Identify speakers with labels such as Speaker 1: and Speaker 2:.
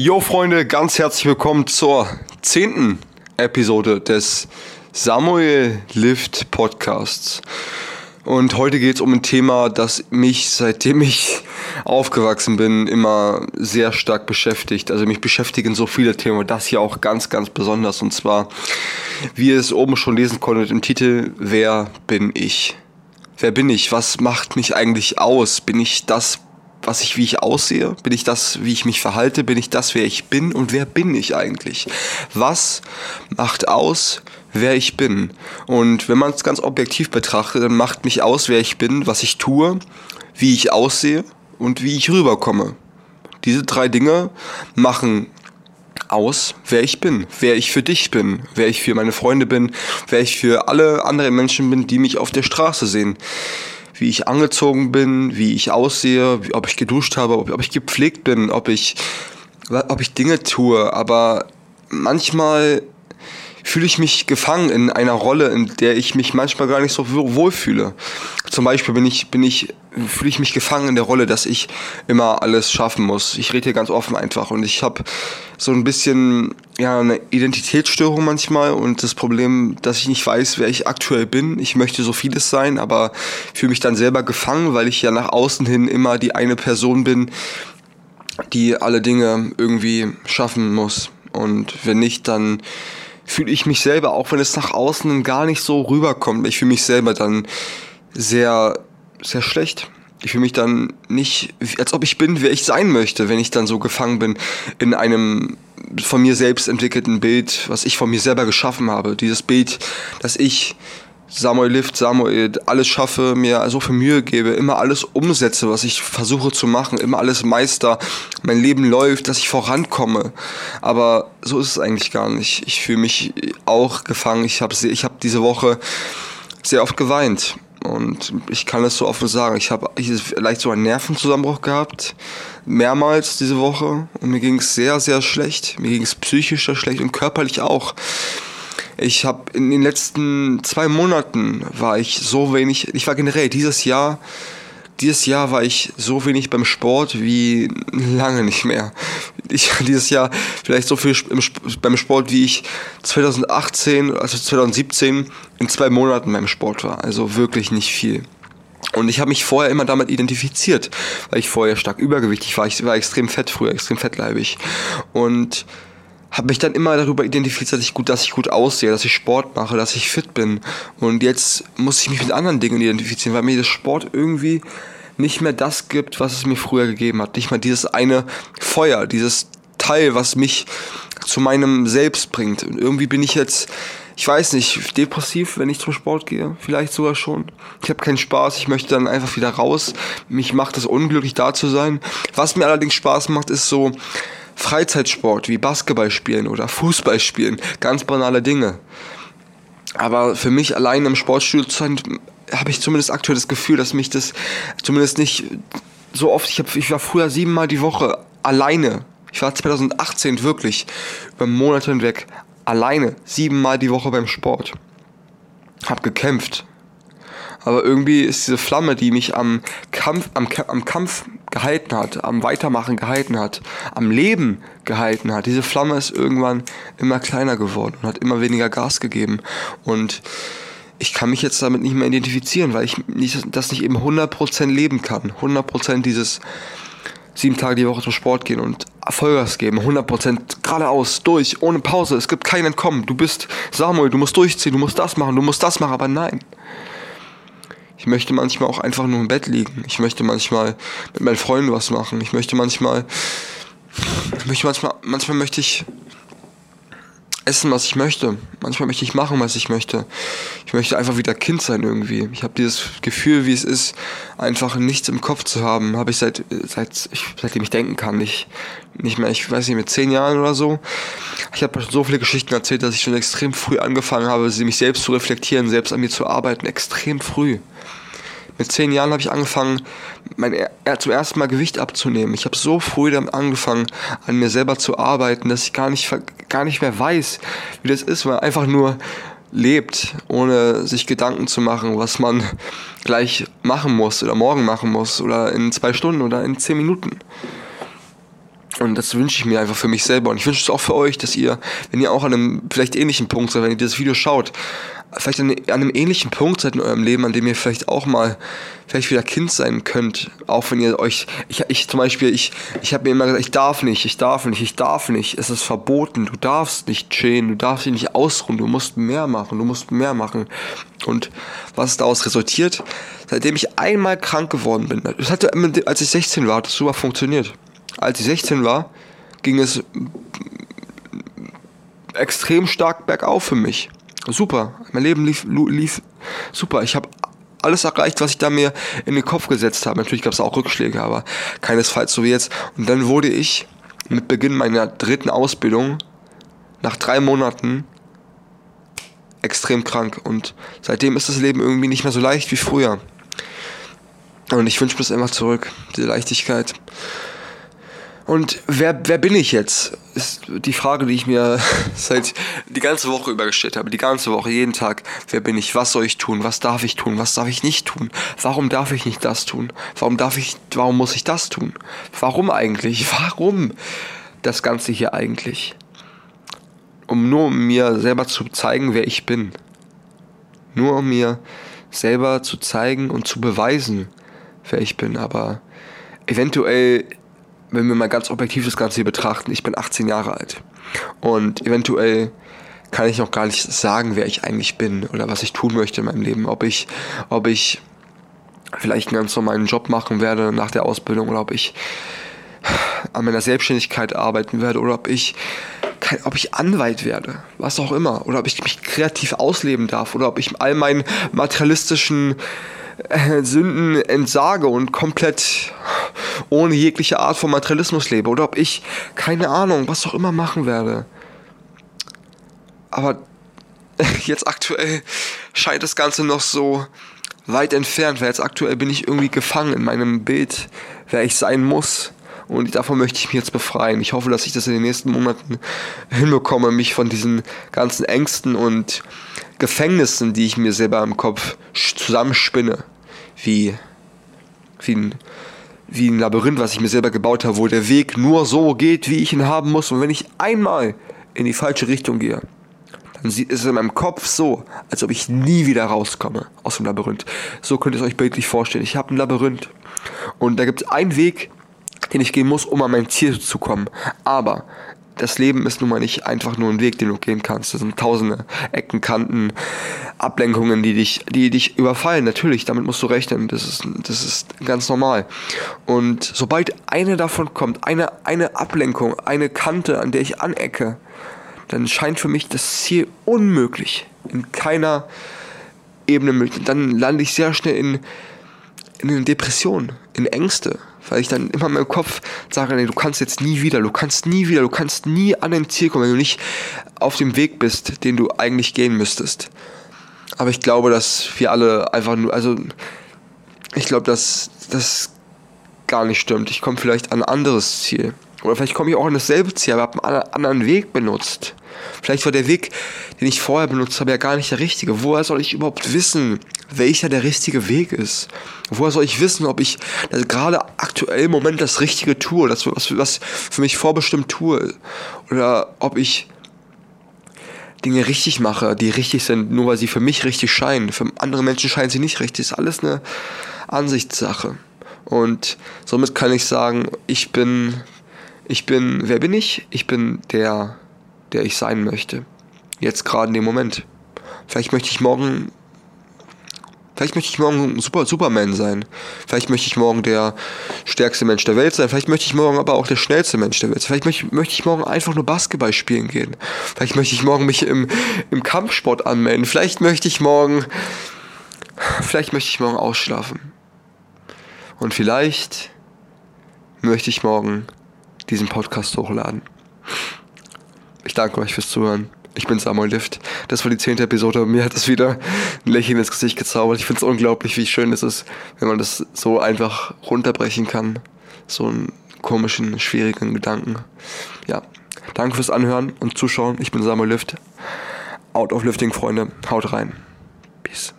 Speaker 1: Jo Freunde, ganz herzlich willkommen zur zehnten Episode des Samuel Lift Podcasts. Und heute geht es um ein Thema, das mich, seitdem ich aufgewachsen bin, immer sehr stark beschäftigt. Also mich beschäftigen so viele Themen, das hier auch ganz, ganz besonders. Und zwar, wie ihr es oben schon lesen konntet im Titel, wer bin ich? Wer bin ich? Was macht mich eigentlich aus? Bin ich das, was ich, wie ich aussehe? Bin ich das, wie ich mich verhalte? Bin ich das, wer ich bin? Und wer bin ich eigentlich? Was macht aus, wer ich bin? Und wenn man es ganz objektiv betrachtet, dann macht mich aus, wer ich bin, was ich tue, wie ich aussehe und wie ich rüberkomme. Diese drei Dinge machen aus, wer ich bin, wer ich für dich bin, wer ich für meine Freunde bin, wer ich für alle anderen Menschen bin, die mich auf der Straße sehen wie ich angezogen bin, wie ich aussehe, ob ich geduscht habe, ob, ob ich gepflegt bin, ob ich, ob ich Dinge tue. Aber manchmal fühle ich mich gefangen in einer Rolle, in der ich mich manchmal gar nicht so wohlfühle. Zum Beispiel bin ich, bin ich, fühle ich mich gefangen in der Rolle, dass ich immer alles schaffen muss. Ich rede hier ganz offen einfach und ich habe so ein bisschen ja eine Identitätsstörung manchmal und das Problem, dass ich nicht weiß, wer ich aktuell bin. Ich möchte so vieles sein, aber fühle mich dann selber gefangen, weil ich ja nach außen hin immer die eine Person bin, die alle Dinge irgendwie schaffen muss. Und wenn nicht, dann fühle ich mich selber, auch wenn es nach außen gar nicht so rüberkommt, ich fühle mich selber dann sehr, sehr schlecht. Ich fühle mich dann nicht, als ob ich bin, wer ich sein möchte, wenn ich dann so gefangen bin in einem von mir selbst entwickelten Bild, was ich von mir selber geschaffen habe. Dieses Bild, das ich Samuel Lift, Samuel, alles schaffe, mir so viel Mühe gebe, immer alles umsetze, was ich versuche zu machen, immer alles meister, mein Leben läuft, dass ich vorankomme. Aber so ist es eigentlich gar nicht. Ich fühle mich auch gefangen. Ich habe ich hab diese Woche sehr oft geweint. Und ich kann es so offen sagen. Ich habe vielleicht so einen Nervenzusammenbruch gehabt, mehrmals diese Woche. Und mir ging es sehr, sehr schlecht. Mir ging es psychisch sehr schlecht und körperlich auch. Ich habe in den letzten zwei Monaten war ich so wenig, ich war generell dieses Jahr, dieses Jahr war ich so wenig beim Sport wie lange nicht mehr. Ich dieses Jahr vielleicht so viel beim Sport, wie ich 2018, also 2017 in zwei Monaten beim Sport war. Also wirklich nicht viel. Und ich habe mich vorher immer damit identifiziert, weil ich vorher stark übergewichtig war. Ich war extrem fett früher, extrem fettleibig. Und habe mich dann immer darüber identifiziert, dass ich gut, dass ich gut aussehe, dass ich Sport mache, dass ich fit bin. Und jetzt muss ich mich mit anderen Dingen identifizieren, weil mir das Sport irgendwie nicht mehr das gibt, was es mir früher gegeben hat. Nicht mal dieses eine Feuer, dieses Teil, was mich zu meinem Selbst bringt. Und irgendwie bin ich jetzt, ich weiß nicht, depressiv, wenn ich zum Sport gehe. Vielleicht sogar schon. Ich habe keinen Spaß, ich möchte dann einfach wieder raus. Mich macht es unglücklich, da zu sein. Was mir allerdings Spaß macht, ist so Freizeitsport wie Basketball spielen oder Fußball spielen, ganz banale Dinge. Aber für mich allein im Sportstudio zu sein, habe ich zumindest aktuell das Gefühl, dass mich das zumindest nicht so oft, ich, hab, ich war früher siebenmal die Woche alleine. Ich war 2018 wirklich über Monate hinweg alleine, siebenmal die Woche beim Sport. Hab gekämpft, aber irgendwie ist diese Flamme, die mich am Kampf, am, am Kampf gehalten hat, am Weitermachen gehalten hat, am Leben gehalten hat, diese Flamme ist irgendwann immer kleiner geworden und hat immer weniger Gas gegeben. Und ich kann mich jetzt damit nicht mehr identifizieren, weil ich das nicht eben 100% leben kann. 100% dieses sieben Tage die Woche zum Sport gehen und Vollgas geben, 100% geradeaus, durch, ohne Pause. Es gibt kein Entkommen. Du bist Samuel, du musst durchziehen, du musst das machen, du musst das machen, aber nein. Ich möchte manchmal auch einfach nur im Bett liegen. Ich möchte manchmal mit meinen Freunden was machen. Ich möchte manchmal, ich möchte manchmal, manchmal möchte ich essen, was ich möchte. Manchmal möchte ich machen, was ich möchte. Ich möchte einfach wieder Kind sein irgendwie. Ich habe dieses Gefühl, wie es ist, einfach nichts im Kopf zu haben. Habe ich seit, seit ich, seitdem ich denken kann. Nicht, nicht mehr, ich weiß nicht, mit zehn Jahren oder so. Ich habe so viele Geschichten erzählt, dass ich schon extrem früh angefangen habe, mich selbst zu reflektieren, selbst an mir zu arbeiten. Extrem früh. Mit zehn Jahren habe ich angefangen, mein, zum ersten Mal Gewicht abzunehmen. Ich habe so früh damit angefangen, an mir selber zu arbeiten, dass ich gar nicht, gar nicht mehr weiß, wie das ist, weil man einfach nur lebt, ohne sich Gedanken zu machen, was man gleich machen muss oder morgen machen muss oder in zwei Stunden oder in zehn Minuten. Und das wünsche ich mir einfach für mich selber. Und ich wünsche es auch für euch, dass ihr, wenn ihr auch an einem vielleicht ähnlichen Punkt seid, wenn ihr dieses Video schaut, vielleicht an, einem ähnlichen Punkt seid in eurem Leben, an dem ihr vielleicht auch mal vielleicht wieder Kind sein könnt, auch wenn ihr euch, ich, ich zum Beispiel, ich, ich habe mir immer gesagt, ich darf nicht, ich darf nicht, ich darf nicht, es ist verboten, du darfst nicht chillen, du darfst dich nicht ausruhen, du musst mehr machen, du musst mehr machen. Und was daraus resultiert, seitdem ich einmal krank geworden bin, das hatte, als ich 16 war, hat das super funktioniert. Als ich 16 war, ging es extrem stark bergauf für mich. Super, mein Leben lief, lief super. Ich habe alles erreicht, was ich da mir in den Kopf gesetzt habe. Natürlich gab es auch Rückschläge, aber keinesfalls so wie jetzt. Und dann wurde ich mit Beginn meiner dritten Ausbildung nach drei Monaten extrem krank. Und seitdem ist das Leben irgendwie nicht mehr so leicht wie früher. Und ich wünsche mir das einfach zurück, diese Leichtigkeit. Und wer, wer bin ich jetzt? Ist die Frage, die ich mir seit die ganze Woche über gestellt habe. Die ganze Woche, jeden Tag. Wer bin ich? Was soll ich tun? Was darf ich tun? Was darf ich nicht tun? Warum darf ich nicht das tun? Warum darf ich, warum muss ich das tun? Warum eigentlich? Warum das Ganze hier eigentlich? Um nur mir selber zu zeigen, wer ich bin. Nur um mir selber zu zeigen und zu beweisen, wer ich bin. Aber eventuell wenn wir mal ganz objektiv das Ganze hier betrachten, ich bin 18 Jahre alt. Und eventuell kann ich noch gar nicht sagen, wer ich eigentlich bin oder was ich tun möchte in meinem Leben. Ob ich, ob ich vielleicht einen ganz normalen Job machen werde nach der Ausbildung oder ob ich an meiner Selbstständigkeit arbeiten werde oder ob ich ob ich Anwalt werde, was auch immer, oder ob ich mich kreativ ausleben darf oder ob ich all meinen materialistischen äh, Sünden entsage und komplett ohne jegliche Art von Materialismus lebe oder ob ich, keine Ahnung, was auch immer machen werde. Aber jetzt aktuell scheint das Ganze noch so weit entfernt, weil jetzt aktuell bin ich irgendwie gefangen in meinem Bild, wer ich sein muss. Und davon möchte ich mich jetzt befreien. Ich hoffe, dass ich das in den nächsten Monaten hinbekomme, mich von diesen ganzen Ängsten und Gefängnissen, die ich mir selber im Kopf zusammenspinne, wie, wie ein wie ein Labyrinth, was ich mir selber gebaut habe, wo der Weg nur so geht, wie ich ihn haben muss. Und wenn ich einmal in die falsche Richtung gehe, dann ist es in meinem Kopf so, als ob ich nie wieder rauskomme aus dem Labyrinth. So könnt ihr es euch bildlich vorstellen. Ich habe ein Labyrinth und da gibt es einen Weg, den ich gehen muss, um an mein Ziel zu kommen. Aber das Leben ist nun mal nicht einfach nur ein Weg, den du gehen kannst. Das sind tausende Ecken, Kanten, Ablenkungen, die dich, die dich überfallen. Natürlich, damit musst du rechnen. Das ist, das ist ganz normal. Und sobald eine davon kommt, eine, eine Ablenkung, eine Kante, an der ich anecke, dann scheint für mich das Ziel unmöglich. In keiner Ebene möglich. Dann lande ich sehr schnell in, in eine Depression, in Ängste, weil ich dann immer in meinem Kopf sage, nee, du kannst jetzt nie wieder, du kannst nie wieder, du kannst nie an dein Ziel kommen, wenn du nicht auf dem Weg bist, den du eigentlich gehen müsstest. Aber ich glaube, dass wir alle einfach nur, also ich glaube, dass das gar nicht stimmt. Ich komme vielleicht an ein anderes Ziel. Oder vielleicht komme ich auch an dasselbe Ziel, aber habe einen anderen Weg benutzt. Vielleicht war der Weg, den ich vorher benutzt habe, ja gar nicht der richtige. Woher soll ich überhaupt wissen, welcher der richtige Weg ist? Woher soll ich wissen, ob ich gerade aktuell im Moment das Richtige tue, das, was, was für mich vorbestimmt tue? Oder ob ich Dinge richtig mache, die richtig sind, nur weil sie für mich richtig scheinen. Für andere Menschen scheinen sie nicht richtig. Das ist alles eine Ansichtssache. Und somit kann ich sagen, ich bin, ich bin, wer bin ich? Ich bin der, der ich sein möchte. Jetzt gerade in dem Moment. Vielleicht möchte ich morgen Vielleicht möchte ich morgen Super Superman sein. Vielleicht möchte ich morgen der stärkste Mensch der Welt sein. Vielleicht möchte ich morgen aber auch der schnellste Mensch der Welt sein. Vielleicht möchte, möchte ich morgen einfach nur Basketball spielen gehen. Vielleicht möchte ich morgen mich im, im Kampfsport anmelden. Vielleicht möchte ich morgen. Vielleicht möchte ich morgen ausschlafen. Und vielleicht möchte ich morgen diesen Podcast hochladen. Ich danke euch fürs Zuhören. Ich bin Samuel Lift. Das war die zehnte Episode. Mir hat es wieder ein Lächeln ins Gesicht gezaubert. Ich finde es unglaublich, wie schön es ist, wenn man das so einfach runterbrechen kann. So einen komischen, schwierigen Gedanken. Ja, danke fürs Anhören und Zuschauen. Ich bin Samuel Lift. Out of Lifting, Freunde. Haut rein. Peace.